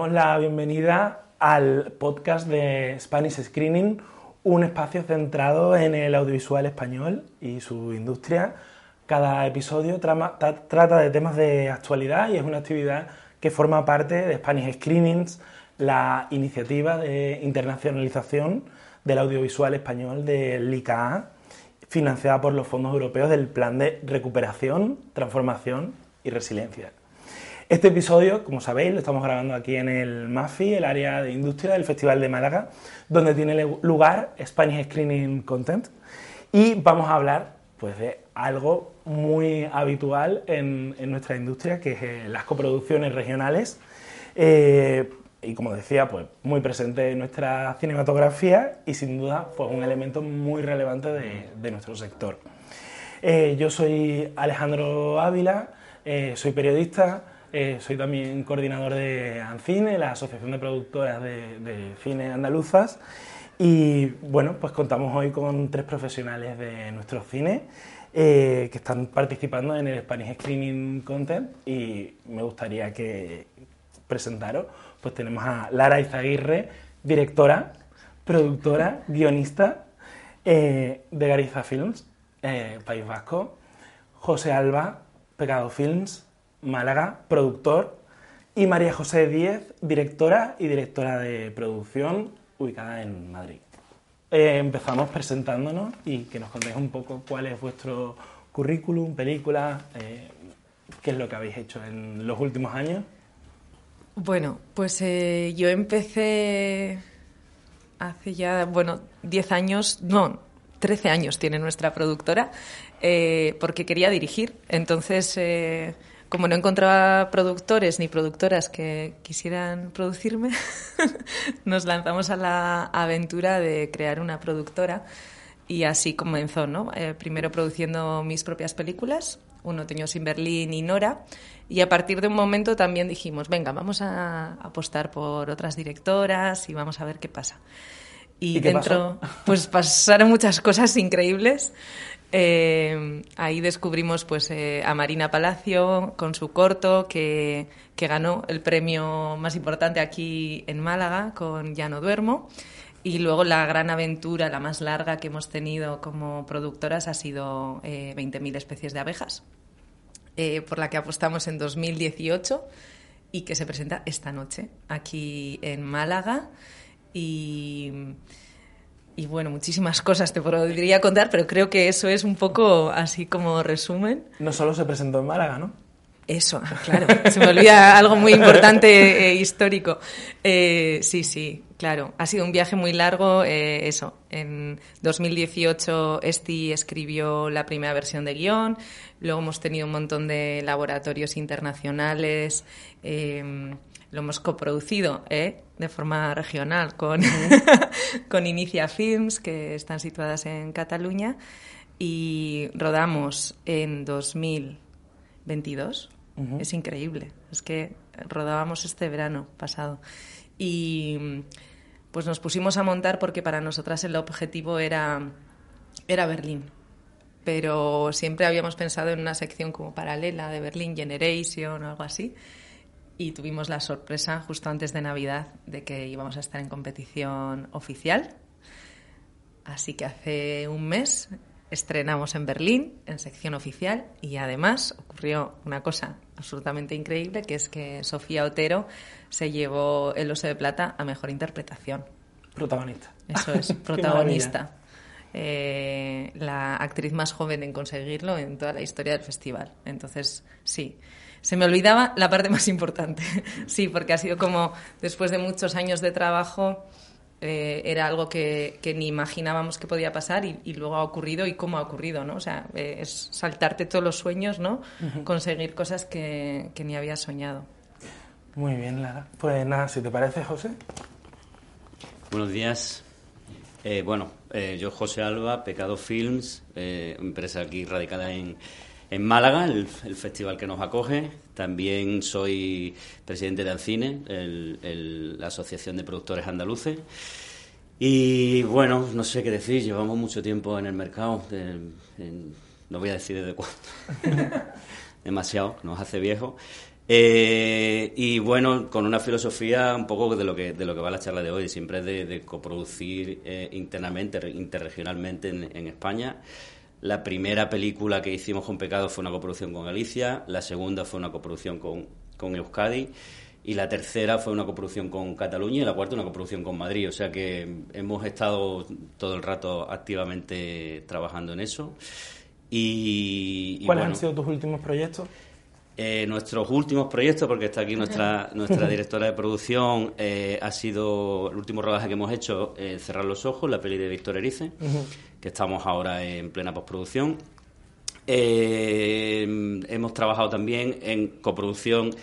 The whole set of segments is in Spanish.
Damos la bienvenida al podcast de Spanish Screening, un espacio centrado en el audiovisual español y su industria. Cada episodio trama- ta- trata de temas de actualidad y es una actividad que forma parte de Spanish Screenings, la iniciativa de internacionalización del audiovisual español del ICA, financiada por los fondos europeos del Plan de Recuperación, Transformación y Resiliencia. Este episodio, como sabéis, lo estamos grabando aquí en el MAFI, el área de industria del Festival de Málaga, donde tiene lugar Spanish Screening Content. Y vamos a hablar pues, de algo muy habitual en, nuestra industria, que es eh, las coproducciones regionales. Eh, y como decía, pues muy presente en nuestra cinematografía y sin duda pues, un elemento muy relevante de, nuestro sector. Eh, yo soy Alejandro Ávila, soy periodista, eh, soy también coordinador de ANCINE, la Asociación de Productoras de, Cine Andaluzas. Y bueno, pues contamos hoy con tres profesionales de nuestro cine eh, que están participando en el Spanish Screening Content y me gustaría que presentaros. Pues tenemos a Lara Izaguirre, directora, productora, guionista eh, de Gariza Films, País Vasco. José Alba, Pecado Films, Málaga, productor. Y María José Díez, directora y directora de producción, ubicada en Madrid. Eh, empezamos presentándonos y que nos contéis un poco cuál es vuestro currículum, película, eh, qué es lo que habéis hecho en los últimos años. Bueno, pues eh, yo empecé hace ya, bueno, 10 años, no, 13 años tiene nuestra productora, porque quería dirigir. Entonces, como no encontraba productores ni productoras que quisieran producirme, nos lanzamos a la aventura de crear una productora. Y así comenzó, ¿no? Eh, primero produciendo mis propias películas, Uno Teños en Berlín y Nora. Y a partir de un momento también dijimos, venga, vamos a apostar por otras directoras y vamos a ver qué pasa. Y, ¿Y qué dentro, pues pasaron muchas cosas increíbles. Eh, ahí descubrimos pues eh, a Marina Palacio con su corto que, que ganó el premio más importante aquí en Málaga con Ya no duermo. Y luego la gran aventura, la más larga que hemos tenido como productoras ha sido eh, 20.000 especies de abejas, eh, por la que apostamos en 2018 y que se presenta esta noche aquí en Málaga. Y, y bueno, muchísimas cosas te podría contar, pero creo que eso es un poco así como resumen. No solo se presentó en Málaga, ¿no? Eso, claro. Se me olvida algo muy importante e histórico. Eh, sí, sí, claro. Ha sido un viaje muy largo. Eh, eso, en 2018 Esti escribió la primera versión de guion. Luego hemos tenido un montón de laboratorios internacionales. Lo hemos coproducido ¿eh? de forma regional con, con Inicia Films, que están situadas en Cataluña. Y rodamos en 2022. Es increíble. Es que rodábamos este verano pasado. Y pues nos pusimos a montar porque para nosotras el objetivo era, era Berlín. Pero siempre habíamos pensado en una sección como paralela de Berlín Generation o algo así. Y tuvimos la sorpresa justo antes de Navidad de que íbamos a estar en competición oficial. Así que hace un mes estrenamos en Berlín, en sección oficial, y además ocurrió una cosa absolutamente increíble, que es que Sofía Otero se llevó el Oso de Plata a Mejor Interpretación. Protagonista. Eso es, protagonista. Eh, la actriz más joven en conseguirlo en toda la historia del festival. Entonces, sí. Se me olvidaba la parte más importante. sí, porque ha sido como, después de muchos años de trabajo, eh, era algo que, ni imaginábamos que podía pasar y, luego ha ocurrido y cómo ha ocurrido, ¿no? O sea, eh, es saltarte todos los sueños, ¿no? Conseguir cosas que, ni habías soñado. Muy bien, Lara. Pues nada, si te parece, José. Buenos días. Eh, bueno, yo José Alba, Pecado Films, empresa aquí radicada en, en Málaga, el, festival que nos acoge. También soy presidente de Ancine, la Asociación de Productores Andaluces. Y bueno, no sé qué decir, llevamos mucho tiempo en el mercado, no voy a decir desde cuándo, demasiado, nos hace viejo. Eh, y bueno, con una filosofía un poco de lo que, de lo que va la charla de hoy, siempre de, de coproducir eh, internamente, interregionalmente en España. La primera película que hicimos con Pecado fue una coproducción con Galicia, la segunda fue una coproducción con, con Euskadi y la tercera fue una coproducción con Cataluña y la cuarta una coproducción con Madrid. O sea que hemos estado todo el rato activamente trabajando en eso. Y, ¿Cuáles han sido tus últimos proyectos? Eh, nuestros últimos proyectos, porque está aquí nuestra, nuestra directora de producción, eh, ha sido el último rodaje que hemos hecho, eh, Cerrar los Ojos, la peli de Víctor Erice, que estamos ahora en plena postproducción. hemos trabajado también en coproducción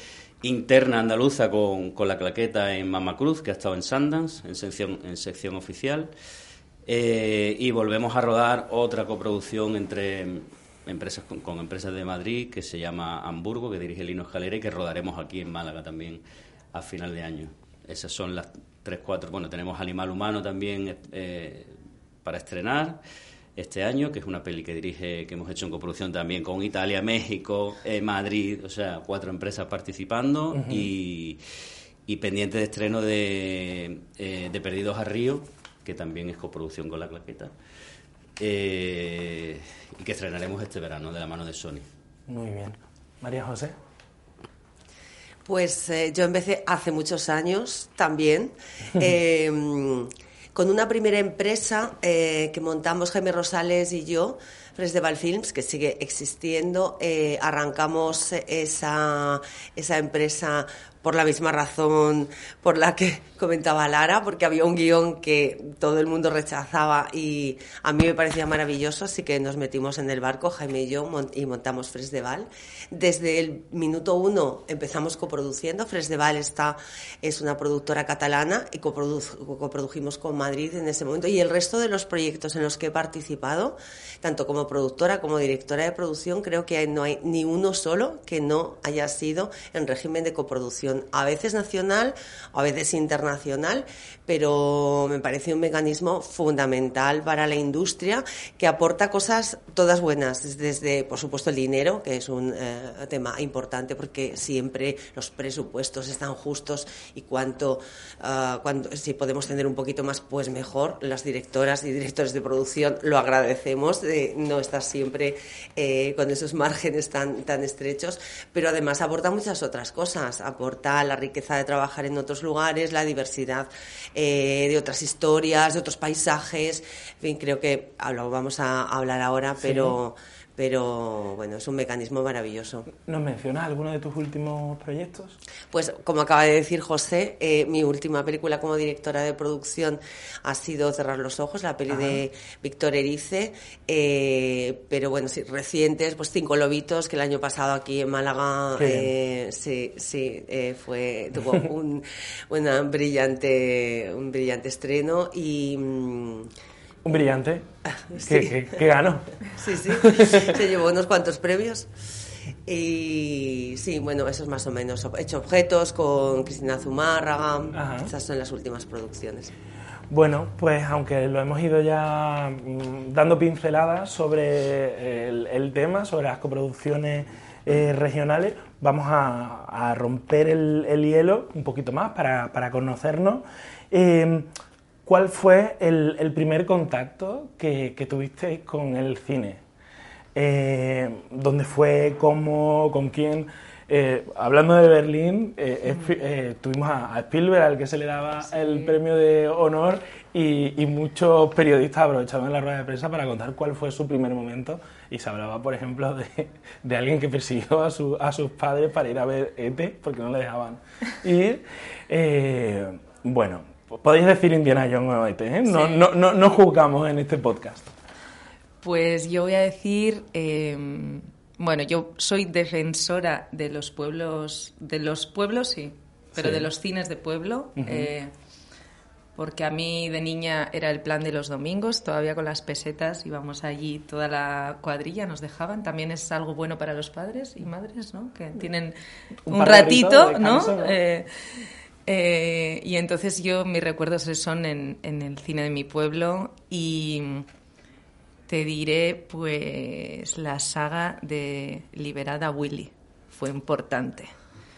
interna andaluza con, con la claqueta en Mama Cruz, que ha estado en Sundance, en sección, en sección oficial. y volvemos a rodar otra coproducción entre empresas con, empresas de Madrid que se llama Hamburgo, que dirige Lino Escalera y que rodaremos aquí en Málaga también a final de año. Esas son las tres, cuatro. Bueno, tenemos Animal Humano también eh, para estrenar este año, que es una peli que dirige, que hemos hecho en coproducción también con Italia, México, eh, Madrid, o sea, cuatro empresas participando y, y, pendiente de estreno de, eh, de Perdidos a Río, que también es coproducción con la claqueta eh, y que estrenaremos este verano de la mano de Sony. Muy bien. María José. Pues eh, yo empecé hace muchos años también. Eh, con una primera empresa que montamos Jaime Rosales y yo, Fresdeval Films, que sigue existiendo. arrancamos esa, esa empresa por la misma razón por la que comentaba Lara, porque había un guion que todo el mundo rechazaba y a mí me parecía maravilloso, así que nos metimos en el barco, Jaime y yo, y montamos Fresdeval. Desde el minuto uno empezamos coproduciendo. Fresdeval está, es una productora catalana y coprodujimos con Madrid en ese momento. Y el resto de los proyectos en los que he participado, tanto como productora como directora de producción, creo que no hay ni uno solo que no haya sido en régimen de coproducción, a veces nacional a veces internacional nacional, pero me parece un mecanismo fundamental para la industria que aporta cosas todas buenas, desde, por supuesto, el dinero, que es un eh, tema importante porque siempre los presupuestos están justos y cuanto, ah, si podemos tener un poquito más, pues mejor. Las directoras y directores de producción lo agradecemos de no estar siempre eh, con esos márgenes tan, tan estrechos, pero además aporta muchas otras cosas. Aporta la riqueza de trabajar en otros lugares, la diversidad eh, de otras historias, de otros paisajes. En fin, creo que lo vamos a hablar ahora, pero pero bueno, es un mecanismo maravilloso. ¿Nos mencionas alguno de tus últimos proyectos? Pues como acaba de decir José, eh, mi última película como directora de producción ha sido Cerrar los Ojos, la peli de Víctor Erice, eh, pero bueno, sí, recientes, pues Cinco Lobitos, que el año pasado aquí en Málaga eh, sí, sí fue, tuvo un, una brillante, un brillante estreno y... Mm, un brillante. ¿Qué, ganó? Sí, sí. Se llevó unos cuantos premios. Y sí, bueno, eso es más o menos. He hecho objetos con Cristina Zumárraga. Esas son las últimas producciones. Bueno, pues aunque lo hemos ido ya mm, dando pinceladas sobre el, tema, sobre las coproducciones eh, regionales, vamos a, romper el, hielo un poquito más para, para conocernos. Eh, ¿cuál fue el, primer contacto que, que tuvisteis con el cine? Eh, ¿Dónde fue? ¿Cómo? ¿Con quién? Eh, hablando de Berlín, eh, tuvimos a, Spielberg, al que se le daba el premio de honor, y, muchos periodistas aprovechaban la rueda de prensa para contar cuál fue su primer momento. Y se hablaba, por ejemplo, de, alguien que persiguió a, sus padres para ir a ver ET, porque no le dejaban ir. bueno, podéis decir Indiana Jones ET, no, no, no, no juzgamos en este podcast. Pues yo voy a decir em, bueno, yo soy defensora de los pueblos, de los pueblos sí, pero de los cines de pueblo, eh, porque a mí de niña era el plan de los domingos, todavía con las pesetas íbamos allí toda la cuadrilla, nos dejaban. También es algo bueno para los padres y madres, ¿no? Que tienen un, ratito, ¿no? Eh, y entonces yo mis recuerdos son en, en el cine de mi pueblo y te diré, pues, la saga de Liberada Willy. Fue importante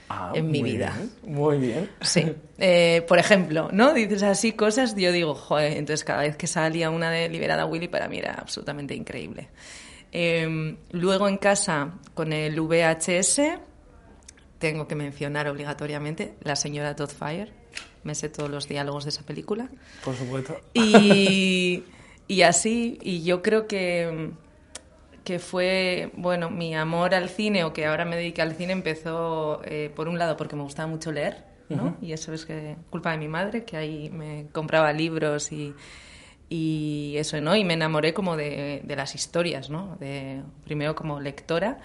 ah, en mi vida. muy bien. Sí. Eh, por ejemplo, ¿no? Dices así cosas, yo digo, joder, entonces cada vez que salía una de Liberada Willy para mí era absolutamente increíble. Em, luego en casa, con el VHS, tengo que mencionar obligatoriamente La señora Fire. Me sé todos los diálogos de esa película. Por supuesto. Y... y así, y yo creo que, que fue, bueno, mi amor al cine o que ahora me dedico al cine empezó, eh, por un lado, porque me gustaba mucho leer, ¿no? Y eso es que, culpa de mi madre, que ahí me compraba libros y, y eso, ¿no? Y me enamoré como de, de las historias, ¿no? De, primero como lectora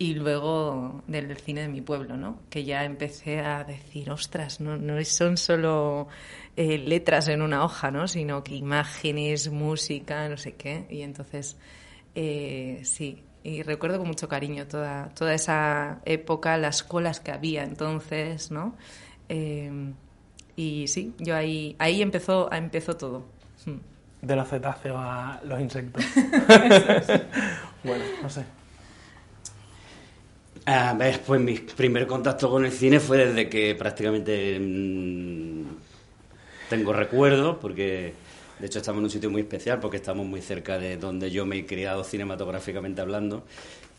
y luego del cine de mi pueblo, ¿no? Que ya empecé a decir, ostras, no, no son solo eh, letras en una hoja, ¿no? Sino que imágenes, música, no sé qué. Y entonces, eh, sí, y recuerdo con mucho cariño toda, toda esa época, las colas que había entonces, ¿no? Eh, y sí, yo ahí, ahí empezó, empezó todo. Hmm. De los cetáceos a los insectos. bueno, no sé. A ver, pues mi primer contacto con el cine fue desde que prácticamente mm, tengo recuerdos, porque de hecho estamos en un sitio muy especial, porque estamos muy cerca de donde yo me he criado cinematográficamente hablando,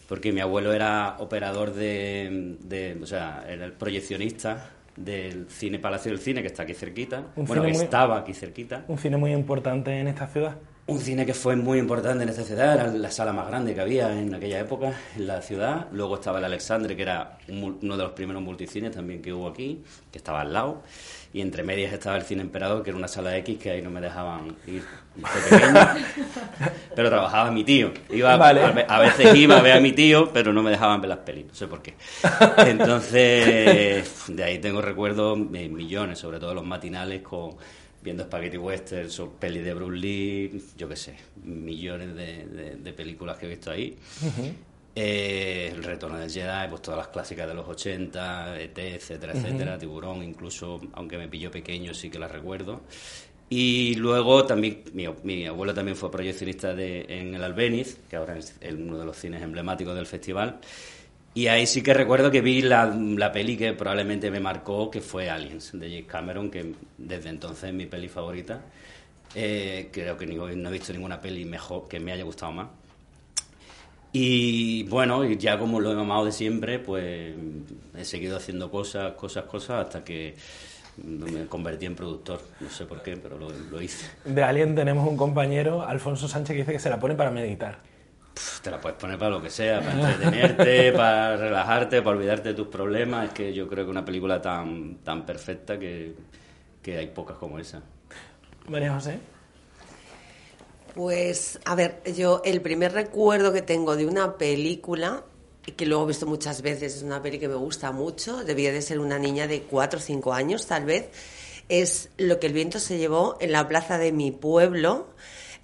porque mi abuelo era operador de, o sea, era el proyeccionista del Cine Palacio del Cine, que está aquí cerquita. bueno, estaba aquí cerquita. Un cine muy importante en esta ciudad. Un cine que fue muy importante en esta ciudad, era la sala más grande que había en aquella época en la ciudad. Luego estaba el Alexandre, que era uno de los primeros multicines también que hubo aquí, que estaba al lado y entre medias estaba el Cine Emperador, que era una sala X que ahí no me dejaban ir pero trabajaba mi tío. Iba, a, veces iba a ver a mi tío, pero no me dejaban ver las pelis, no sé por qué. Entonces, de ahí tengo recuerdos millones, sobre todo los matinales con viendo Spaghetti Westerns o pelis de Bruce Lee, yo qué sé, millones de, películas que he visto ahí. Eh, el retorno del Jedi, pues todas las clásicas de los 80, ET, etcétera, etcétera, Tiburón, incluso, aunque me pilló pequeño, sí que las recuerdo. Y luego también, mi, abuelo también fue proyeccionista de, en el Albeniz, que ahora es uno de los cines emblemáticos del festival. Y ahí sí que recuerdo que vi la, la, peli que probablemente me marcó, que fue Aliens, de James Cameron, que desde entonces es mi peli favorita. Eh, creo que no he visto ninguna peli mejor que me haya gustado más. Y bueno, ya como lo he mamado de siempre, pues he seguido haciendo cosas, cosas, cosas, hasta que me convertí en productor. No sé por qué, pero lo, hice. De Alien tenemos un compañero, Alfonso Sánchez, que dice que se la pone para meditar. Te la puedes poner para lo que sea, para entretenerte, para relajarte, para olvidarte de tus problemas. Es que yo creo que una película tan, tan perfecta que, que hay pocas como esa. María José. Pues, a ver, yo el primer recuerdo que tengo de una película, y que luego he visto muchas veces, es una peli que me gusta mucho, debía de ser una niña de 4 o 5 años tal vez, es Lo que el viento se llevó en la plaza de mi pueblo,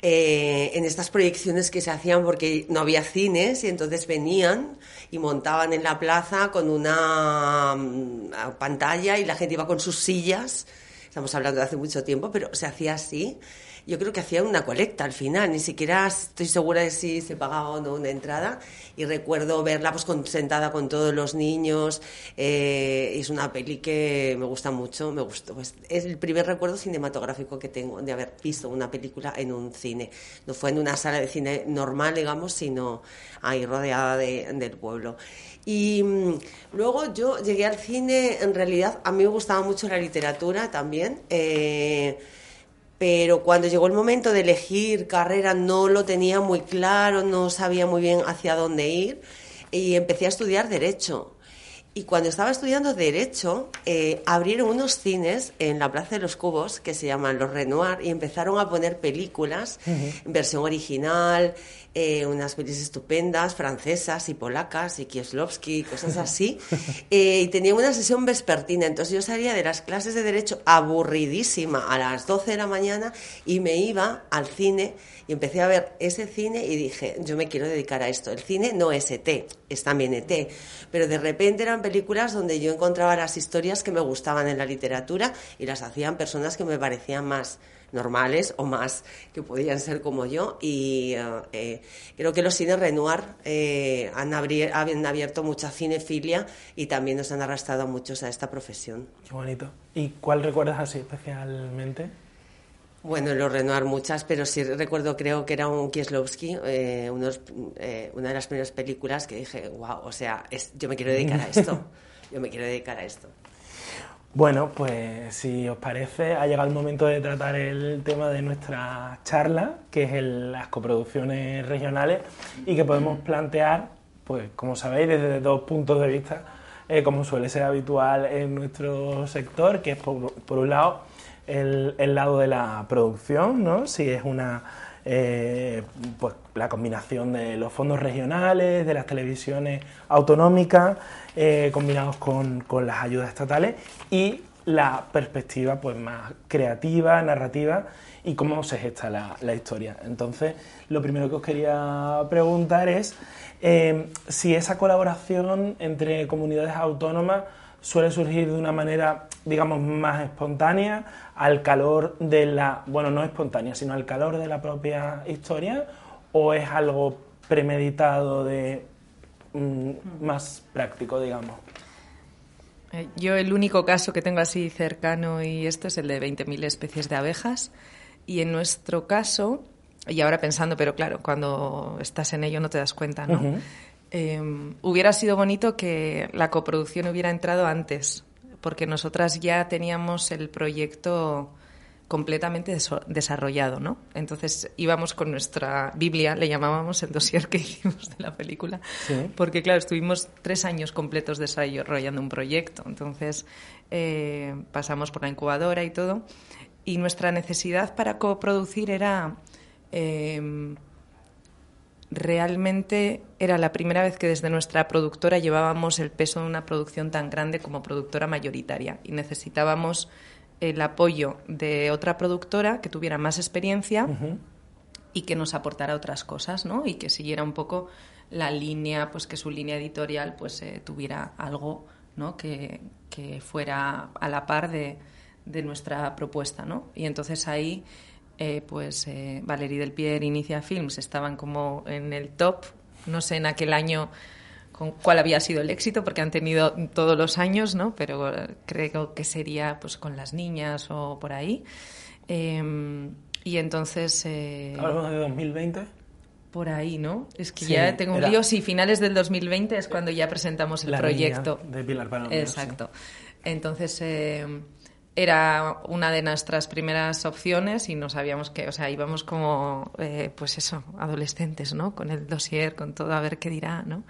eh, en estas proyecciones que se hacían porque no había cines y entonces venían y montaban en la plaza con una mm, pantalla y la gente iba con sus sillas, estamos hablando de hace mucho tiempo, pero se hacía así yo creo que hacían una colecta al final, ni siquiera estoy segura de si se pagaba o no una entrada. Y recuerdo verla pues sentada con todos los niños. Eh, es una peli que me gusta mucho, me gustó. Pues, es el primer recuerdo cinematográfico que tengo de haber visto una película en un cine. No fue en una sala de cine normal, digamos, sino ahí rodeada del pueblo. Y mm, luego yo llegué al cine, en realidad a mí me gustaba mucho la literatura también. Eh, pero cuando llegó el momento de elegir carrera no lo tenía muy claro, no sabía muy bien hacia dónde ir y empecé a estudiar derecho. Y cuando estaba estudiando Derecho, eh, abrieron unos cines en la Plaza de los Cubos que se llaman Los Renoir y empezaron a poner películas en versión original, eh, unas películas estupendas, francesas y polacas y Kieslowski, cosas así. Eh, y tenía una sesión vespertina, entonces yo salía de las clases de Derecho aburridísima a las 12 de la mañana y me iba al cine y empecé a ver ese cine y dije, yo me quiero dedicar a esto. El cine no es ET, es también ET, pero de repente eran películas donde yo encontraba las historias que me gustaban en la literatura y las hacían personas que me parecían más normales o más que podían ser como yo y eh, eh, creo que los cines Renoir eh, han, han, abierto mucha cinefilia y también nos han arrastrado a muchos a esta profesión. Qué bonito. ¿Y cuál recuerdas así especialmente? Bueno, los Renoir muchas, pero sí recuerdo, creo que era un Kieslowski, una de las primeras películas que dije, wow, o sea, yo me quiero dedicar a esto, yo me quiero dedicar a esto. Bueno, pues si os parece, ha llegado el momento de tratar el tema de nuestra charla, que es las coproducciones regionales y que podemos plantear, pues como sabéis, desde dos puntos de vista, eh, como suele ser habitual en nuestro sector, que es por, un lado el, lado de la producción, ¿no? Si es una eh, pues la combinación de los fondos regionales, de las televisiones autonómicas, eh, combinados con, con, las ayudas estatales y la perspectiva pues, más creativa, narrativa y cómo se gesta la, la historia. Entonces, lo primero que os quería preguntar es eh, si esa colaboración entre comunidades autónomas suele surgir de una manera, digamos, más espontánea, al calor de la, bueno, no espontánea, sino al calor de la propia historia, o es algo premeditado de Mm, más práctico, digamos. Eh, yo el único caso que tengo así cercano y esto es el de 20.000 especies de abejas. Y en nuestro caso, y ahora pensando, pero claro, cuando estás en ello no te das cuenta, ¿no? Em, hubiera sido bonito que la coproducción hubiera entrado antes, porque nosotras ya teníamos el proyecto completamente desarrollado, ¿no? Entonces íbamos con nuestra Biblia, le llamábamos el dossier que hicimos de la película, porque claro, estuvimos tres años completos desarrollando un proyecto, entonces eh, pasamos por la incubadora y todo, y nuestra necesidad para coproducir era... Eh, realmente era la primera vez que desde nuestra productora llevábamos el peso de una producción tan grande como productora mayoritaria y necesitábamos el apoyo de otra productora que tuviera más experiencia y que nos aportara otras cosas, ¿no? Y que siguiera un poco la línea, pues que su línea editorial pues eh, tuviera algo, ¿no? Que, fuera a la par de, nuestra propuesta, ¿no? Y entonces ahí, eh, pues eh, Valerie Del Pier, Inicia Films estaban como en el top, no sé, en aquel año con cuál había sido el éxito, porque han tenido todos los años, ¿no? Pero creo que sería pues con las niñas o por ahí. Em, y entonces... Eh, ¿Hablamos de 2020? Por ahí, ¿no? Es que ya tengo un lío. Sí, finales del 2020 es cuando ya presentamos el proyecto. de Pilar Exacto. Entonces... Era una de nuestras primeras opciones y no sabíamos que, o sea, íbamos como, eh, pues eso, adolescentes, ¿no? Con el dossier, con todo, a ver qué dirá, ¿no?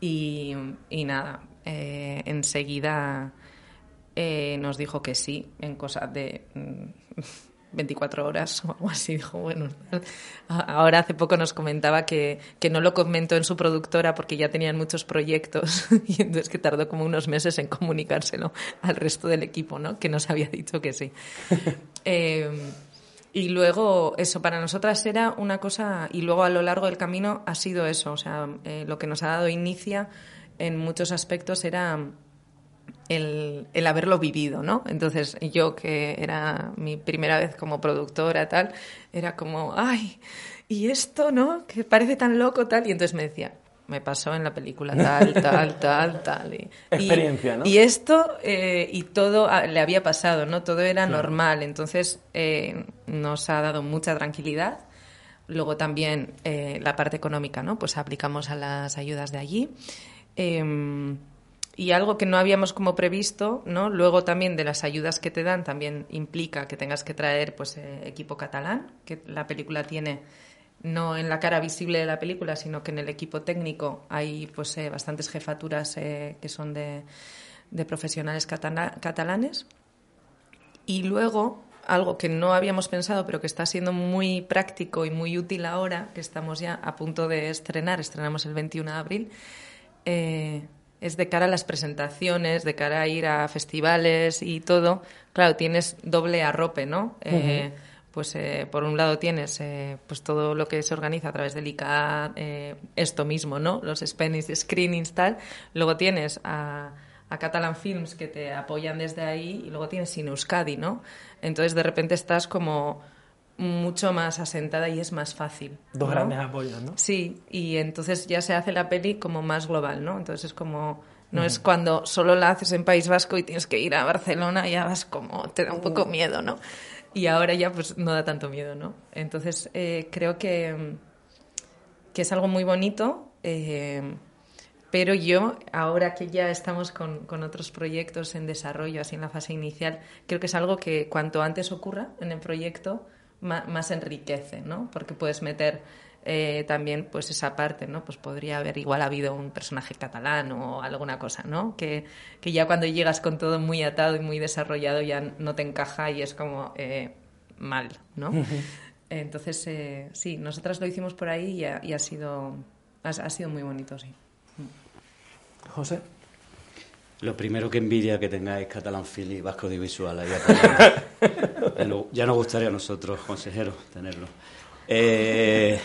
Y, nada, eh, enseguida eh, nos dijo que sí, en cosas de 24 mm, horas o algo así. Dijo, bueno, ahora hace poco nos comentaba que, que, no lo comentó en su productora porque ya tenían muchos proyectos y entonces que tardó como unos meses en comunicárselo al resto del equipo, ¿no? Que nos había dicho que sí. eh, y luego, eso para nosotras era una cosa, y luego a lo largo del camino ha sido eso, o sea, eh, lo que nos ha dado inicia en muchos aspectos era el, el, haberlo vivido, ¿no? Entonces yo que era mi primera vez como productora, tal, era como, ay, y esto, ¿no? Que parece tan loco, tal, y entonces me decía, me pasó en la película tal, tal, tal, tal. Y, Experiencia, ¿no? Y esto, eh, y todo le había pasado, ¿no? Todo era normal, entonces eh, nos ha dado mucha tranquilidad. Luego también eh, la parte económica, ¿no? Pues aplicamos a las ayudas de allí. Y algo que no habíamos como previsto, ¿no? Luego también de las ayudas que te dan también implica que tengas que traer pues equipo catalán, que la película tiene no en la cara visible de la película, sino que en el equipo técnico hay pues eh, bastantes jefaturas eh, que son de, de profesionales catalanes. Y luego, algo que no habíamos pensado, pero que está siendo muy práctico y muy útil ahora, que estamos ya a punto de estrenar, estrenamos el 21 de abril, eh, es de cara a las presentaciones, de cara a ir a festivales y todo. Claro, tienes doble arrope, ¿no? pues eh, por un lado tienes eh, pues todo lo que se organiza a través del ICA, eh, esto mismo, ¿no? Los Spanish screenings, tal. Luego tienes a, a, Catalan Films que te apoyan desde ahí y luego tienes Cine Euskadi, ¿no? Entonces de repente estás como mucho más asentada y es más fácil. Dos grandes apoyos, ¿no? Sí, y entonces ya se hace la peli como más global, ¿no? Entonces es como... No es cuando solo la haces en País Vasco y tienes que ir a Barcelona y ya vas como... te da un poco miedo, ¿no? y ahora ya pues no da tanto miedo, ¿no? Entonces eh, creo que, que es algo muy bonito, eh, pero yo, ahora que ya estamos con, con, otros proyectos en desarrollo, así en la fase inicial, creo que es algo que cuanto antes ocurra en el proyecto, más, más enriquece, ¿no? Porque puedes meter eh, también pues esa parte, ¿no? Pues podría haber igual habido un personaje catalán o alguna cosa, ¿no? Que, que ya cuando llegas con todo muy atado y muy desarrollado ya no te encaja y es como eh, mal, ¿no? Entonces, eh, sí, nosotras lo hicimos por ahí y ha, y ha sido, ha, ha, sido muy bonito, sí. José. Lo primero que envidia que tengáis Catalan Film y Vasco Ya nos gustaría a nosotros, consejeros, tenerlo. Eh,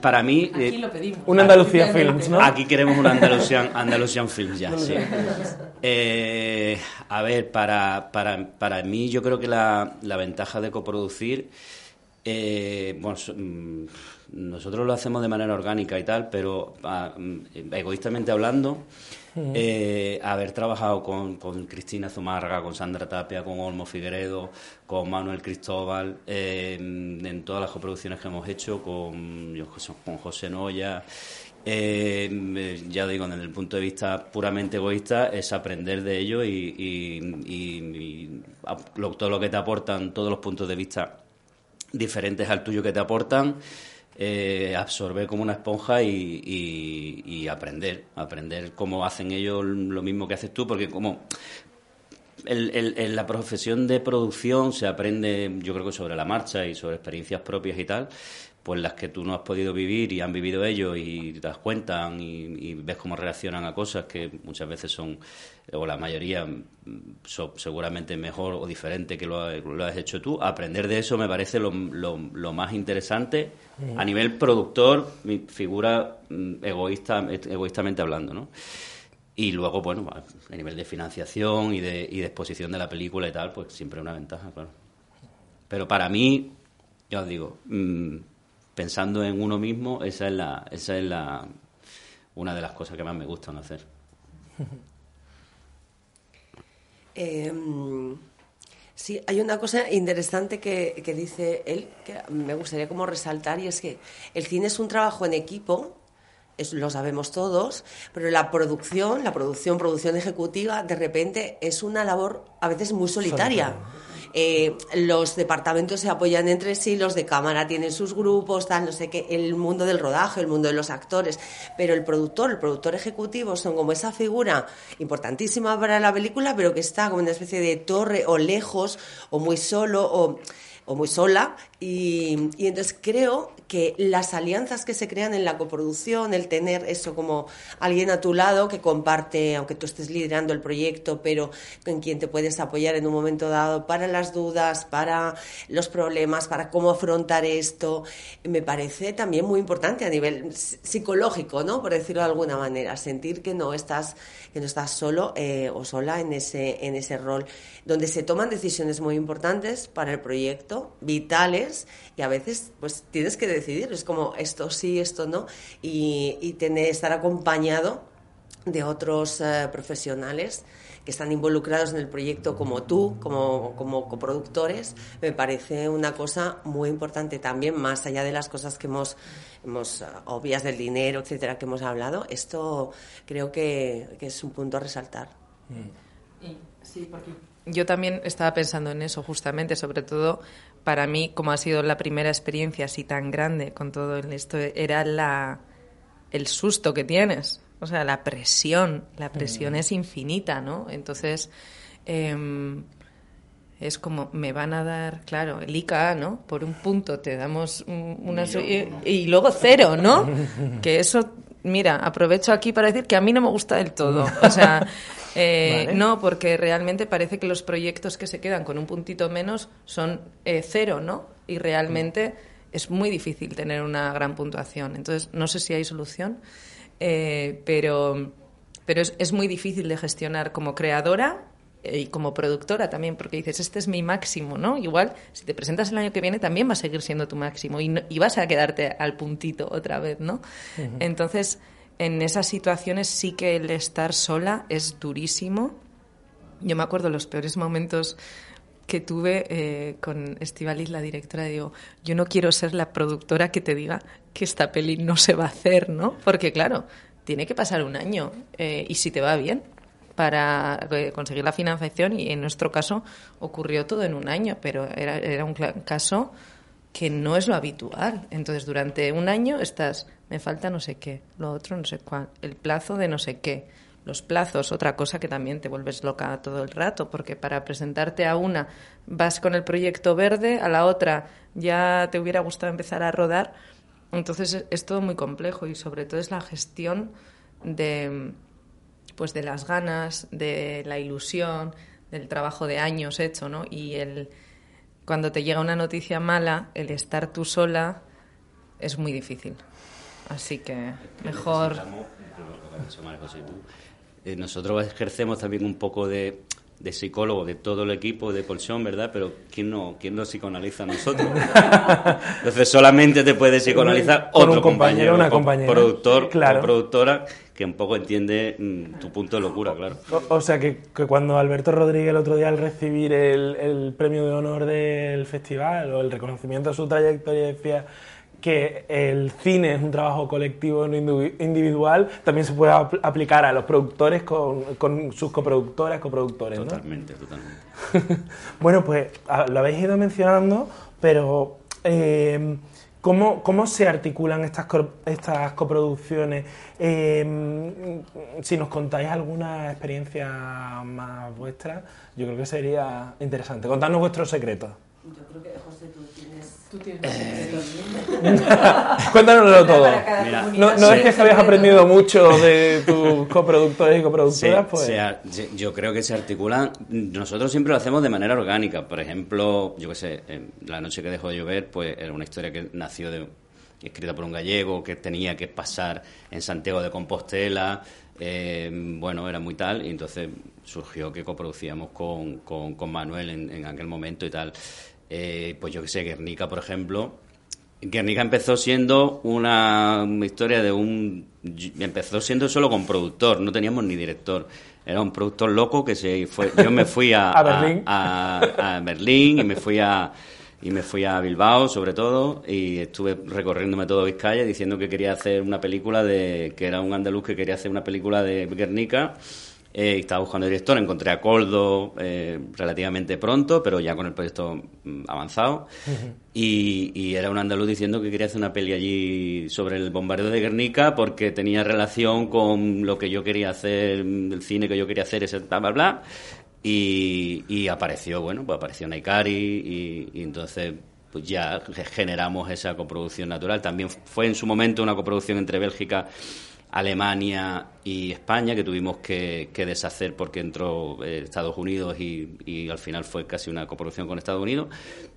para mí... Aquí eh, lo pedimos. Un Andalucía Films, ¿no? Aquí queremos un Andalusian, Andalusian Films ya, sí. Eh, a ver, para, para, para mí yo creo que la, la ventaja de coproducir... Eh, bueno, mm, nosotros lo hacemos de manera orgánica y tal, pero ah, mm, egoístamente hablando, eh, haber trabajado con, con, Cristina Zumárraga, con Sandra Tapia, con Olmo Figueredo, con Manuel Cristóbal, eh, en todas las coproducciones que hemos hecho, con, José Noya. Eh, ya digo, desde el punto de vista puramente egoísta, es aprender de ello y, y, y todo lo que te aportan, todos los puntos de vista diferentes al tuyo que te aportan eh, absorber como una esponja y, aprender, aprender cómo hacen ellos lo mismo que haces tú, porque como en la profesión de producción se aprende, yo creo que sobre la marcha y sobre experiencias propias y tal, pues las que tú no has podido vivir y han vivido ellos y te das cuenta y, ves cómo reaccionan a cosas que muchas veces son, o la mayoría, son seguramente mejor o diferente que lo, has hecho tú. Aprender de eso me parece lo, más interesante a nivel productor, mi figura mm, egoísta, egoístamente hablando, ¿no? Y luego, bueno, a nivel de financiación y de, y de exposición de la película y tal, pues siempre una ventaja, claro. Pero para mí, ya os digo, mm, pensando en uno mismo, esa es la, esa es la una de las cosas que más me gustan hacer. Eh, sí, hay una cosa interesante que, que, dice él que me gustaría como resaltar y es que el cine es un trabajo en equipo, es, lo sabemos todos, pero la producción, la producción, producción ejecutiva, de repente es una labor a veces muy solitaria. Eh, los departamentos se apoyan entre sí, los de cámara tienen sus grupos, tal, no sé qué, el mundo del rodaje, el mundo de los actores, pero el productor, el productor ejecutivo son como esa figura importantísima para la película, pero que está como una especie de torre o lejos o muy solo o o muy sola. Y, y, entonces creo que las alianzas que se crean en la coproducción, el tener eso como alguien a tu lado que comparte, aunque tú estés liderando el proyecto, pero en quien te puedes apoyar en un momento dado para las dudas, para los problemas, para cómo afrontar esto, me parece también muy importante a nivel psicológico, ¿no? Por decirlo de alguna manera, sentir que no estás, que no estás solo eh, o sola en ese, en ese rol, donde se toman decisiones muy importantes para el proyecto, vitales, y a veces pues tienes que decidir, es como esto sí, esto no, y, y tener, estar acompañado de otros eh, profesionales que están involucrados en el proyecto como tú, como, como coproductores, me parece una cosa muy importante también, más allá de las cosas que hemos, hemos eh, obvias del dinero, etcétera, que hemos hablado, esto creo que, que es un punto a resaltar. Sí, porque yo también estaba pensando en eso justamente, sobre todo para mí, como ha sido la primera experiencia así tan grande con todo esto, era la, el susto que tienes, o sea, la presión, la presión es infinita, ¿no? Entonces, em, es como, me van a dar, claro, el ICA, ¿no? Por un punto te damos una... Y, y luego cero, ¿no? que eso, mira, aprovecho aquí para decir que a mí no me gusta del todo. O sea, eh, Vale. no, porque realmente parece que los proyectos que se quedan con un puntito menos son eh, cero, ¿no? Y realmente es muy difícil tener una gran puntuación. Entonces, no sé si hay solución, eh, pero, pero es, es muy difícil de gestionar como creadora eh, y como productora también, porque dices, este es mi máximo, ¿no? Igual, si te presentas el año que viene, también va a seguir siendo tu máximo y, no- y vas a quedarte al puntito otra vez, ¿no? Entonces, en esas situaciones sí que el estar sola es durísimo. Yo me acuerdo los peores momentos que tuve eh, con Estivaliz, la directora, digo, yo no quiero ser la productora que te diga que esta peli no se va a hacer, ¿no? Porque claro, tiene que pasar un año eh, y si te va bien para eh, conseguir la financiación y en nuestro caso ocurrió todo en un año, pero era, era un caso que no es lo habitual. Entonces, durante un año estás, me falta no sé qué, lo otro no sé cuál, el plazo de no sé qué, los plazos, otra cosa que también te vuelves loca todo el rato, porque para presentarte a una vas con el proyecto verde, a la otra ya te hubiera gustado empezar a rodar. Entonces, es, todo muy complejo y sobre todo es la gestión de pues de las ganas, de la ilusión, del trabajo de años hecho, ¿no? Y el cuando te llega una noticia mala, el estar tú sola es muy difícil. Así que mejor. Nosotros ejercemos también un poco de, de psicólogo de todo el equipo de Colchón, ¿verdad? Pero ¿quién no, quién nos psicoanaliza a nosotros? Entonces solamente te puede psicoanalizar Con un otro compañero, compañero, una co- compañera. productor Claro. o productora que un poco entiende mm, tu punto de locura, claro. O, o sea que, que cuando Alberto Rodríguez el otro día al recibir el, el premio de honor del festival o el reconocimiento a su trayectoria decía que el cine es un trabajo colectivo, no individual, también se puede apl- aplicar a los productores con, con sus coproductoras, coproductores, ¿no? Totalmente, totalmente. bueno, pues lo habéis ido mencionando, pero eh, ¿cómo, cómo se articulan estas, estas coproducciones? Eh, si nos contáis alguna experiencia más vuestra, yo creo que sería interesante. Contadnos vuestros secretos. Yo creo que, José, tú tienes... Cuéntanoslo todo. Mira, No, no es que se- habías aprendido mucho de tus coproductores y coproductoras, Se- pues... se ar- se- yo creo que se articulan. Nosotros siempre lo hacemos de manera orgánica. Por ejemplo, yo qué sé, eh, La noche que dejó de llover, pues era una historia que nació de, escrita por un gallego que tenía que pasar en Santiago de Compostela. eh, bueno, era muy tal, y entonces surgió que coproducíamos con, con, con Manuel en, en aquel momento y tal. Eh, pues yo qué sé, Guernica, por ejemplo, Guernica empezó siendo una, una historia de un... Empezó siendo solo con productor, no teníamos ni director. Era un productor loco que se fue... Yo me fui a, A Berlín. a- a Berlín y me fui a... Y me fui a Bilbao, sobre todo, y estuve recorriéndome todo Vizcaya diciendo que quería hacer una película de... que era un andaluz que quería hacer una película de Guernica. Eh, estaba buscando director, encontré a Coldo eh, relativamente pronto, pero ya con el proyecto mm, avanzado. y, y era un andaluz diciendo que quería hacer una peli allí sobre el bombardeo de Guernica porque tenía relación con lo que yo quería hacer, mm, el cine que yo quería hacer, ese bla, bla, bla. y, apareció, bueno, pues apareció Naikari y, y entonces pues ya generamos esa coproducción natural. También fue en su momento una coproducción entre Bélgica Alemania y España, que tuvimos que, deshacer porque entró eh, Estados Unidos y, al final fue casi una coproducción con Estados Unidos,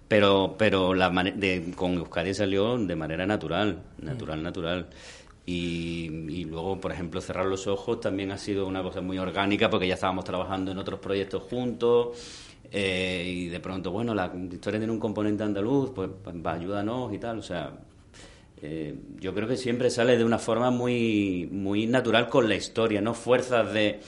pero, pero la de, con Euskadi salió de manera natural, natural, mm. natural. Y, luego, por ejemplo, Cerrar los Ojos también ha sido una cosa muy orgánica porque ya estábamos trabajando en otros proyectos juntos. Eh, y de pronto, bueno, la historia tiene un componente andaluz, pues, pues ayúdanos y tal. O sea, eh, yo creo que siempre sale de una forma muy, muy natural con la historia, no fuerzas de...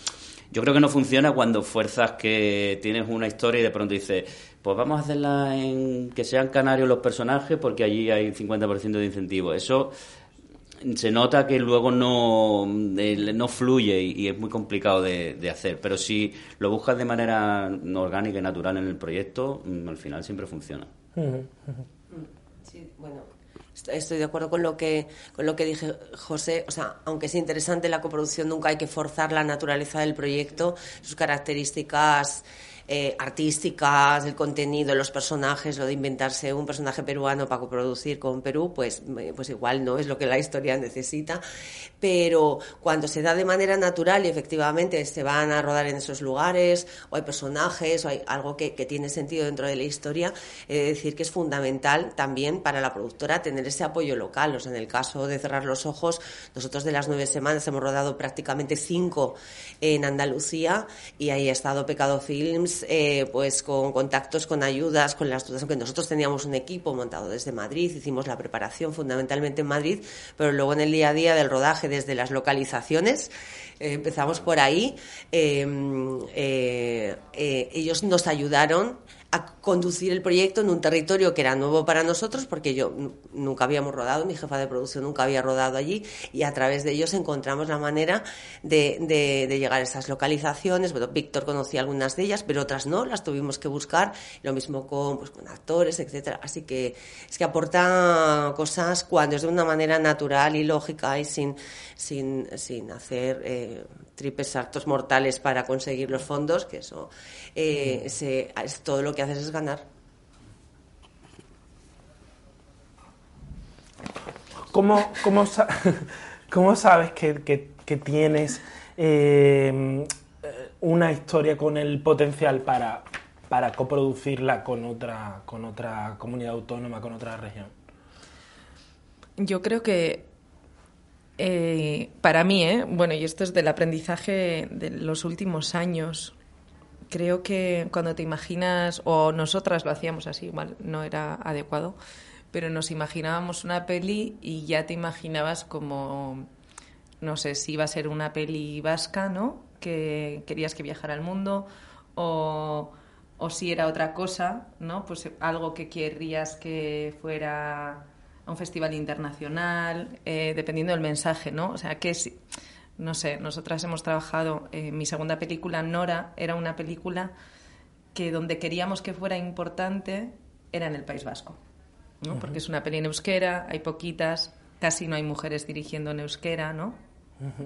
Yo creo que no funciona cuando fuerzas que tienes una historia y de pronto dices, pues vamos a hacerla en que sean canarios los personajes porque allí hay un 50% de incentivo. Eso se nota que luego no, no fluye y, es muy complicado de, de, hacer. Pero si lo buscas de manera orgánica y natural en el proyecto, mm, al final siempre funciona. Sí, bueno, Estoy de acuerdo con lo que con lo que dije José, o sea, aunque es interesante la coproducción, nunca hay que forzar la naturaleza del proyecto, sus características eh, artísticas, el contenido, los personajes, lo de inventarse un personaje peruano para coproducir con Perú, pues, pues igual no es lo que la historia necesita. Pero cuando se da de manera natural y efectivamente se van a rodar en esos lugares, o hay personajes, o hay algo que, tiene sentido dentro de la historia, he de decir que es fundamental también para la productora tener ese apoyo local. O sea, en el caso de cerrar los ojos, nosotros de las nueve semanas hemos rodado prácticamente cinco en Andalucía y ahí ha estado Pecado Films eh, pues con contactos, con ayudas, con las dudas, aunque nosotros teníamos un equipo montado desde Madrid, hicimos la preparación fundamentalmente en Madrid, pero luego en el día a día del rodaje desde las localizaciones, eh, empezamos por ahí, eh, ellos nos ayudaron a conducir el proyecto en un territorio que era nuevo para nosotros, porque yo nunca habíamos rodado, mi jefa de producción nunca había rodado allí, y a través de ellos encontramos la manera de, de, llegar a esas localizaciones. Bueno, Víctor conocía algunas de ellas, pero otras no, las tuvimos que buscar, lo mismo con, pues, con actores, etcétera. Así que es que aporta cosas cuando es de una manera natural y lógica y sin, sin, sin hacer eh, tripes saltos mortales para conseguir los fondos, que eso eh, es todo lo que haces es ganar. ¿Cómo, cómo, cómo sabes que, que, tienes eh, una historia con el potencial para, para coproducirla con otra, con otra comunidad autónoma, con otra región? Yo creo que eh, para mí, ¿eh? bueno, y esto es del aprendizaje de los últimos años, creo que cuando te imaginas, o nosotras lo hacíamos así, igual no era adecuado, pero nos imaginábamos una peli y ya te imaginabas como, no sé, si iba a ser una peli vasca, ¿no? Que querías que viajara al mundo, o, o si era otra cosa, ¿no? Pues algo que querrías que fuera a un festival internacional, eh, dependiendo del mensaje, ¿no? O sea, que si no sé, nosotras hemos trabajado, eh, mi segunda película, Nora, era una película que donde queríamos que fuera importante era en el País Vasco, ¿no? Porque es una peli en euskera, hay poquitas, casi no hay mujeres dirigiendo en euskera, ¿no?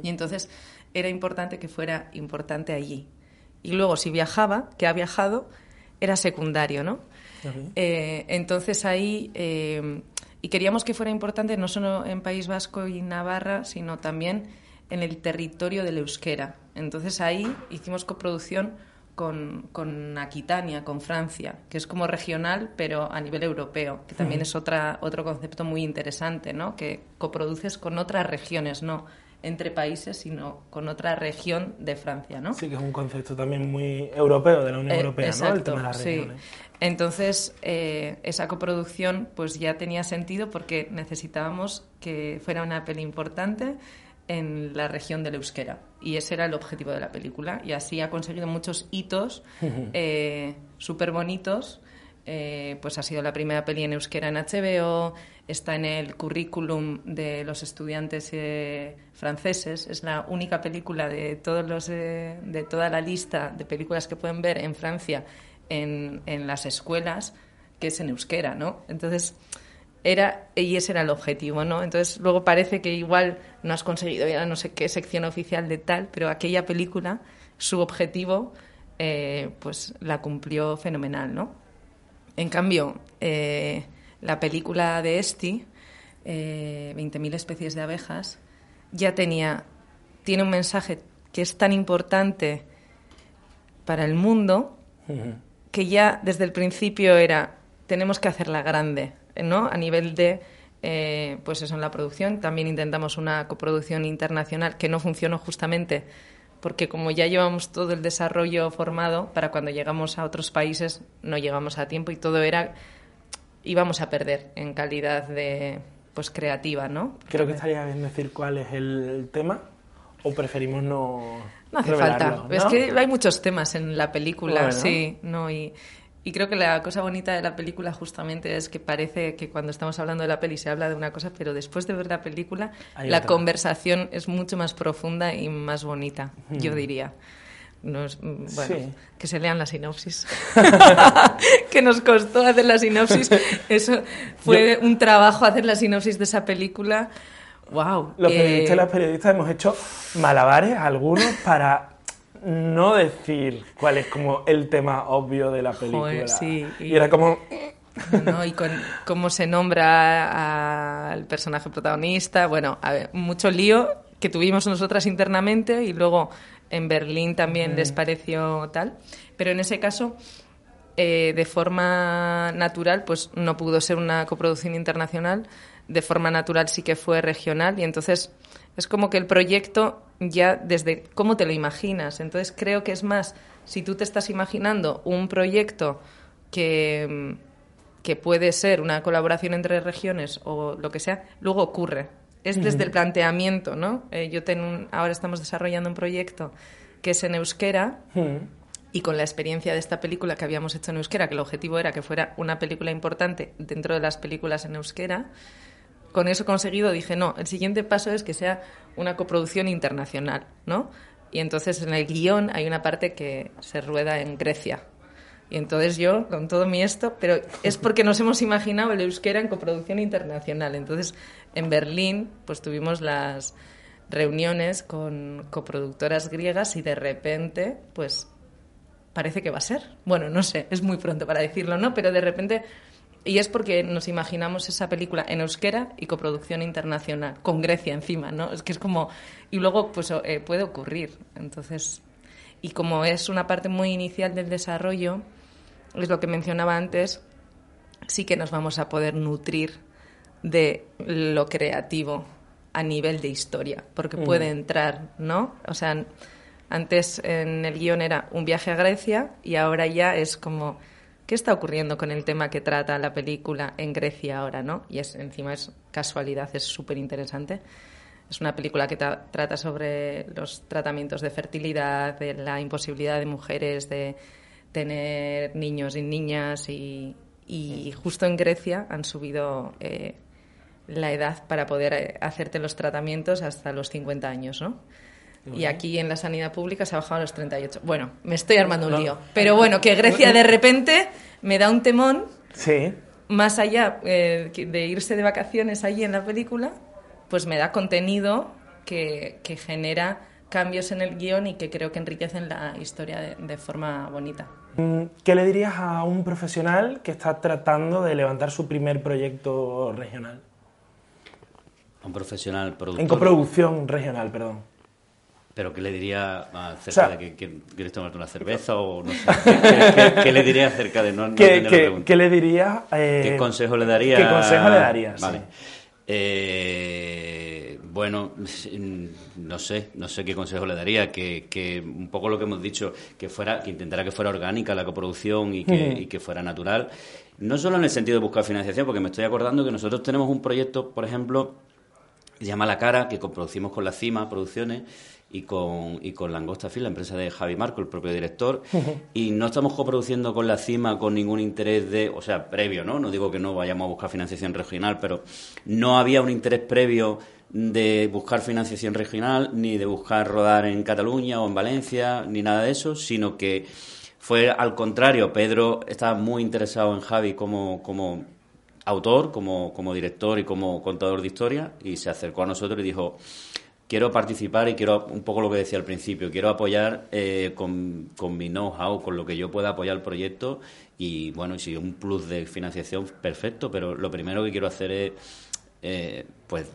Y entonces era importante que fuera importante allí. Y luego, si viajaba, que ha viajado, era secundario, ¿no? Eh, entonces ahí... Y queríamos que fuera importante no solo en País Vasco y Navarra, sino también en el territorio del euskera. Entonces ahí hicimos coproducción con, con, Aquitania, con Francia, que es como regional, pero a nivel europeo, que también es otra, otro concepto muy interesante, ¿no? Que coproduces con otras regiones, no entre países, sino con otra región de Francia, ¿no? Sí, que es un concepto también muy europeo, de la Unión eh, Europea, ¿no? El tema de las sí. Entonces, eh, esa coproducción pues ya tenía sentido porque necesitábamos que fuera una peli importante en la región del euskera. Y ese era el objetivo de la película. Y así ha conseguido muchos hitos eh, súper bonitos. Eh, pues ha sido la primera peli en euskera en HBO, está en el currículum de los estudiantes eh, franceses, es la única película de, todos los, de toda la lista de películas que pueden ver en Francia en, en las escuelas que es en euskera, ¿no? Entonces, era y ese era el objetivo, ¿no? Entonces luego parece que igual no has conseguido ya no sé qué sección oficial de tal, pero aquella película, su objetivo eh, pues la cumplió fenomenal, ¿no? En cambio, eh, la película de Esti, eh, 20.000 especies de abejas, ya tenía, tiene un mensaje que es tan importante para el mundo que ya desde el principio era, tenemos que hacerla grande, ¿no? A nivel de, eh, pues eso, en la producción. También intentamos una coproducción internacional que no funcionó justamente porque como ya llevamos todo el desarrollo formado, para cuando llegamos a otros países no llegamos a tiempo y todo era íbamos a perder en calidad de pues creativa, ¿no? Creo que estaría bien decir cuál es el tema o preferimos no no hace falta. Es que hay muchos temas en la película, sí, no y y creo que la cosa bonita de la película justamente es que parece que cuando estamos hablando de la peli se habla de una cosa, pero después de ver la película la conversación es mucho más profunda y más bonita, yo diría. Bueno, que se lean la sinopsis. que nos costó hacer la sinopsis. Eso fue un trabajo hacer la sinopsis de esa película. Wow. Los periodistas y las periodistas hemos hecho malabares, algunos, para no decir cuál es como el tema obvio de la película. sí, y... era como... ¿no? Y con cómo se nombra al personaje protagonista. Bueno, a ver, mucho lío que tuvimos nosotras internamente y luego en Berlín también les pareció tal. Pero en ese caso, eh, de forma natural, pues no pudo ser una coproducción internacional. De forma natural sí que fue regional y entonces es como que el proyecto ya desde cómo te lo imaginas. Entonces creo que es más, si tú te estás imaginando un proyecto que, que puede ser una colaboración entre regiones o lo que sea, luego ocurre. Es desde el planteamiento, ¿no? Eh, yo tengo ahora estamos desarrollando un proyecto que es en euskera y con la experiencia de esta película que habíamos hecho en euskera, que el objetivo era que fuera una película importante dentro de las películas en euskera, con eso conseguido dije, no, el siguiente paso es que sea una coproducción internacional, ¿no? Y entonces en el guion hay una parte que se rueda en Grecia. Y entonces yo, con todo mi esto, pero es porque nos hemos imaginado el euskera en coproducción internacional. Entonces, en Berlín, pues tuvimos las reuniones con coproductoras griegas y de repente, pues parece que va a ser. Bueno, no sé, es muy pronto para decirlo, ¿no? Pero de repente y es porque nos imaginamos esa película en euskera y coproducción internacional, con Grecia encima, ¿no? Es que es como... Y luego, pues, eh, puede ocurrir. Entonces, y como es una parte muy inicial del desarrollo, es lo que mencionaba antes, sí que nos vamos a poder nutrir de lo creativo a nivel de historia, porque mm. puede entrar, ¿no? O sea, antes en el guion era un viaje a Grecia y ahora ya es como ¿Qué está ocurriendo con el tema que trata la película en Grecia ahora, no? Y es encima es casualidad, es súper interesante. Es una película que trata sobre los tratamientos de fertilidad, de la imposibilidad de mujeres de tener niños y niñas y, justo en Grecia han subido eh, la edad para poder eh, hacerte los tratamientos hasta los 50 años, ¿no? Y aquí en la sanidad pública se ha bajado a los 38. Bueno, me estoy armando un lío. Pero bueno, que Grecia de repente me da un temón. Sí. Más allá eh, de irse de vacaciones allí en la película, pues me da contenido que, genera cambios en el guion y que creo que enriquecen la historia de, forma bonita. Mm, ¿Qué le dirías a un profesional que está tratando de levantar su primer proyecto regional? Un profesional productor. En coproducción regional, perdón. ¿Pero qué le diría acerca de que, quieres tomarte una cerveza o no sé? ¿Qué, le diría acerca de no, no ¿Qué, la pregunta? ¿Qué le diría? Eh, ¿Qué consejo le daría? ¿Qué consejo le daría? Vale. Eh, bueno, no sé, no sé qué consejo le daría, que, que, un poco lo que hemos dicho, que fuera, que intentara que fuera orgánica la coproducción y que, y que fuera natural. No solo en el sentido de buscar financiación, porque me estoy acordando que nosotros tenemos un proyecto, por ejemplo, que se llama La Cara, que coproducimos con la CIMA Producciones, y con, y con Langosta Film, la empresa de Javi Marco, el propio director, y no estamos coproduciendo con la CIMA con ningún interés de, o sea, previo, ¿no? No digo que no vayamos a buscar financiación regional, pero no había un interés previo de buscar financiación regional, ni de buscar rodar en Cataluña o en Valencia, ni nada de eso, sino que fue al contrario, Pedro estaba muy interesado en Javi como, como autor, como, como director y como contador de historia, y se acercó a nosotros y dijo, quiero participar y quiero, un poco lo que decía al principio, quiero apoyar eh, con, con, mi know-how, con lo que yo pueda apoyar el proyecto y bueno, si un plus de financiación, perfecto, pero lo primero que quiero hacer es eh, pues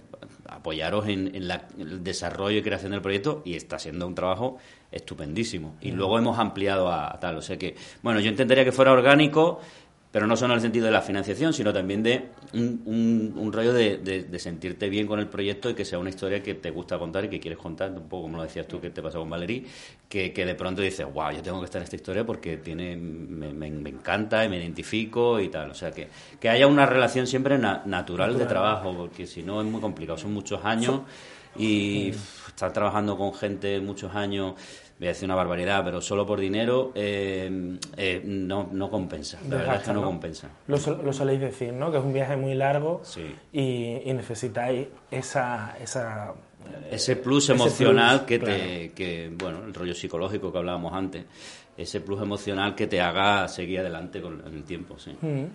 apoyaros en, el desarrollo y creación del proyecto y está siendo un trabajo estupendísimo. Y luego hemos ampliado a, tal. O sea que, bueno, yo intentaría que fuera orgánico pero no solo en el sentido de la financiación, sino también de un, un, rollo de, de, sentirte bien con el proyecto y que sea una historia que te gusta contar y que quieres contar, un poco como lo decías tú que te pasa con Valerie, que, que de pronto dices, wow, yo tengo que estar en esta historia porque tiene me, me, encanta y me identifico y tal. O sea, que, que haya una relación siempre natural, de trabajo, porque si no es muy complicado, son muchos años y estar trabajando con gente muchos años voy a decir una barbaridad, pero solo por dinero eh, eh, no, no compensa. La verdad es que no, compensa. Lo, lo, soléis decir, ¿no? Que es un viaje muy largo y, necesitáis esa, esa ese plus emocional que te que bueno el rollo psicológico que hablábamos antes ese plus emocional que te haga seguir adelante con el tiempo sí mm.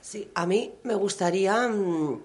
sí a mí me gustaría mm,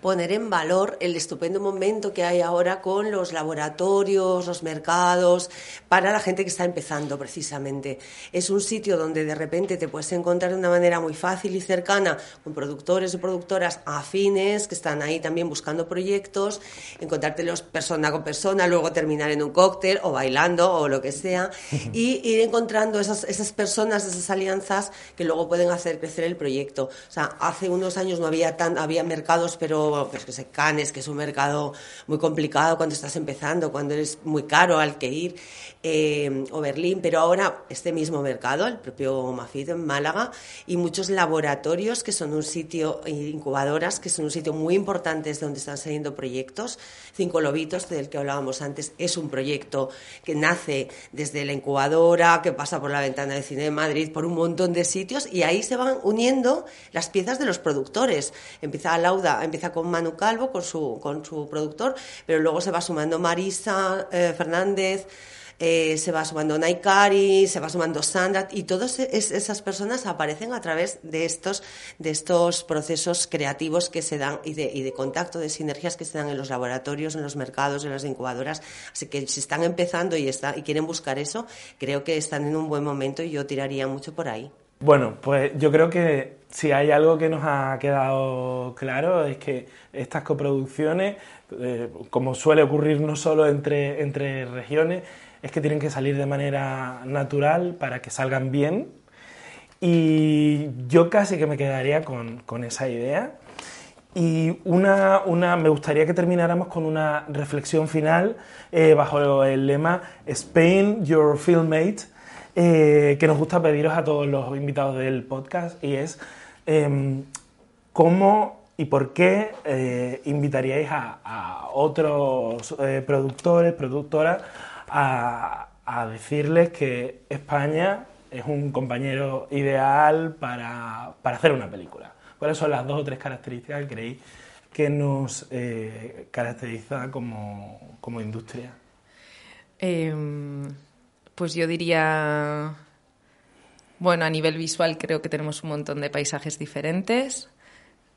poner en valor el estupendo momento que hay ahora con los laboratorios, los mercados, para la gente que está empezando precisamente. Es un sitio donde de repente te puedes encontrar de una manera muy fácil y cercana con productores y productoras afines que están ahí también buscando proyectos, encontrártelos persona con persona, luego terminar en un cóctel o bailando o lo que sea, y ir encontrando esas, esas personas, esas alianzas que luego pueden hacer crecer el proyecto. O sea, hace unos años no había tan, había mercados, pero pues que se Canes, que es un mercado muy complicado cuando estás empezando, cuando eres muy caro al que ir, eh, o Berlín, pero ahora este mismo mercado, el propio Mafid en Málaga, y muchos laboratorios que son un sitio, incubadoras, que son un sitio muy importante donde están saliendo proyectos. Cinco Lobitos, del que hablábamos antes, es un proyecto que nace desde la incubadora, que pasa por la ventana de cine de Madrid, por un montón de sitios, y ahí se van uniendo las piezas de los productores. Empieza Lauda, empieza con Manu Calvo, con su, con su productor, pero luego se va sumando Marisa eh, Fernández, eh, se va sumando Naikari, se va sumando Sandra, y todas esas personas aparecen a través de estos, de estos procesos creativos que se dan y de, y de contacto, de sinergias que se dan en los laboratorios, en los mercados, en las incubadoras. Así que si están empezando y, está, y quieren buscar eso, creo que están en un buen momento y yo tiraría mucho por ahí. Bueno, pues yo creo que si hay algo que nos ha quedado claro es que estas coproducciones, eh, como suele ocurrir no solo entre, entre regiones, es que tienen que salir de manera natural para que salgan bien. Y yo casi que me quedaría con, con esa idea. Y una, una, me gustaría que termináramos con una reflexión final eh, bajo el lema Spain, your filmmate, eh, que nos gusta pediros a todos los invitados del podcast y es em, cómo y por qué eh, invitaríais a, otros eh, productores, productoras a, decirles que España es un compañero ideal para, hacer una película. ¿Cuáles son las dos o tres características que creéis que nos caracteriza como, como industria? Em, pues yo diría, bueno, a nivel visual creo que tenemos un montón de paisajes diferentes.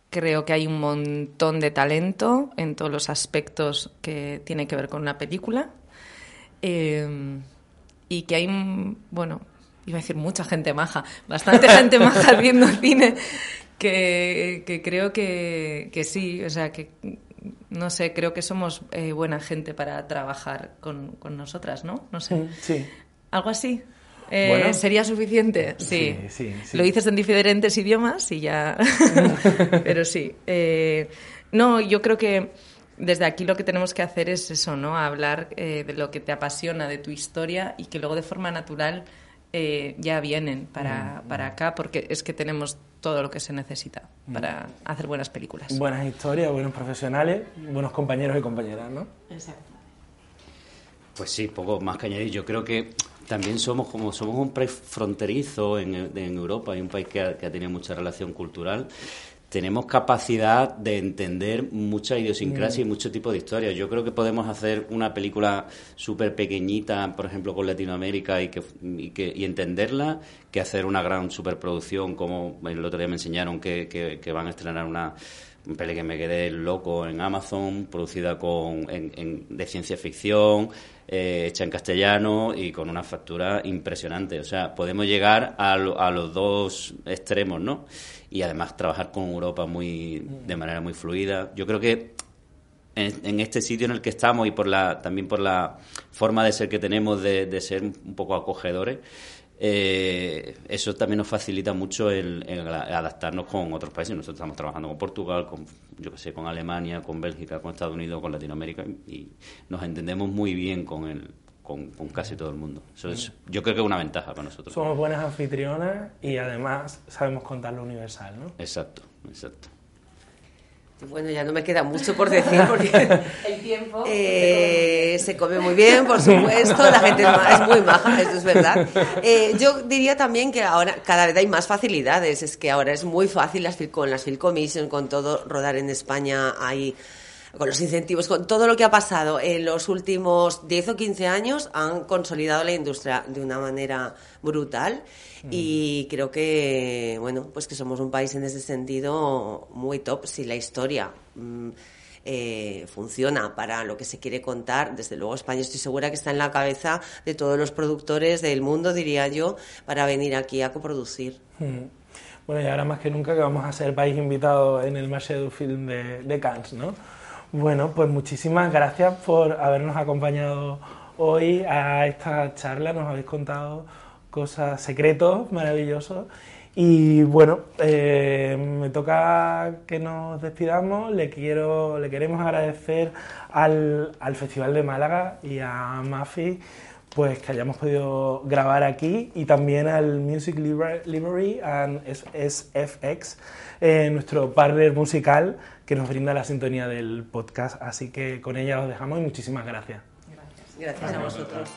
Creo que hay un montón de talento en todos los aspectos que tiene que ver con una película. Eh, y que hay, bueno, iba a decir mucha gente maja, bastante gente maja viendo cine, que, creo que, sí, o sea, que no sé, creo que somos eh, buena gente para trabajar con, con, nosotras, ¿no? No sé. Sí. ¿Algo así? Eh, ¿Sería suficiente? Sí. Sí, Lo dices en diferentes idiomas y ya. Pero sí. Eh, no, yo creo que desde aquí lo que tenemos que hacer es eso, ¿no? Hablar eh, de lo que te apasiona, de tu historia y que luego de forma natural ya vienen para, mm. para acá porque es que tenemos todo lo que se necesita mm. para hacer buenas películas. Buenas historias, buenos profesionales, buenos compañeros y compañeras, ¿no? Exacto. Pues sí, poco más que añadir. Yo creo que también somos como somos un país fronterizo en, en Europa y un país que ha, que ha, tenido mucha relación cultural. Tenemos capacidad de entender mucha idiosincrasia y mm. mucho tipo de historias. Yo creo que podemos hacer una película súper pequeñita, por ejemplo, con Latinoamérica y, que, y, que, y entenderla, que hacer una gran superproducción, como el otro día me enseñaron que, que, que van a estrenar una una peli que me quedé loco en Amazon, producida con, en, de ciencia ficción, eh, hecha en castellano y con una factura impresionante. O sea, podemos llegar a, los dos extremos, ¿no? Y además trabajar con Europa muy de manera muy fluida. Yo creo que en, este sitio en el que estamos y por la también por la forma de ser que tenemos de, de ser un poco acogedores, eh, eso también nos facilita mucho el, adaptarnos con otros países. Nosotros estamos trabajando con Portugal, con, yo que sé, con Alemania, con Bélgica, con Estados Unidos, con Latinoamérica y nos entendemos muy bien con el, con, casi todo el mundo. Eso es, yo creo que es una ventaja para nosotros. Somos buenas anfitrionas y además sabemos contar lo universal, ¿no? Exacto, exacto. Bueno, ya no me queda mucho por decir porque el tiempo eh, se come muy bien, por supuesto, la gente es muy maja, esto es verdad. Eh, yo diría también que ahora cada vez hay más facilidades, es que ahora es muy fácil las, con las Film Commission, con todo rodar en España hay con los incentivos, con todo lo que ha pasado en los últimos 10 o 15 años, han consolidado la industria de una manera brutal y creo que, bueno, pues que somos un país en ese sentido muy top. Si la historia mm, eh, funciona para lo que se quiere contar, desde luego España estoy segura que está en la cabeza de todos los productores del mundo, diría yo, para venir aquí a coproducir. Bueno, y ahora más que nunca que vamos a ser país invitado en el Marché du Film de, de Cannes, ¿no? Bueno, pues muchísimas gracias por habernos acompañado hoy a esta charla, nos habéis contado cosas, secretos maravillosos. Y bueno, eh, me toca que nos despidamos. Le quiero, le queremos agradecer al, al Festival de Málaga y a Mafi pues que hayamos podido grabar aquí y también al Music Library and SFX, eh, nuestro partner musical que nos brinda la sintonía del podcast. Así que con ella os dejamos y muchísimas gracias. Gracias, gracias a vosotros.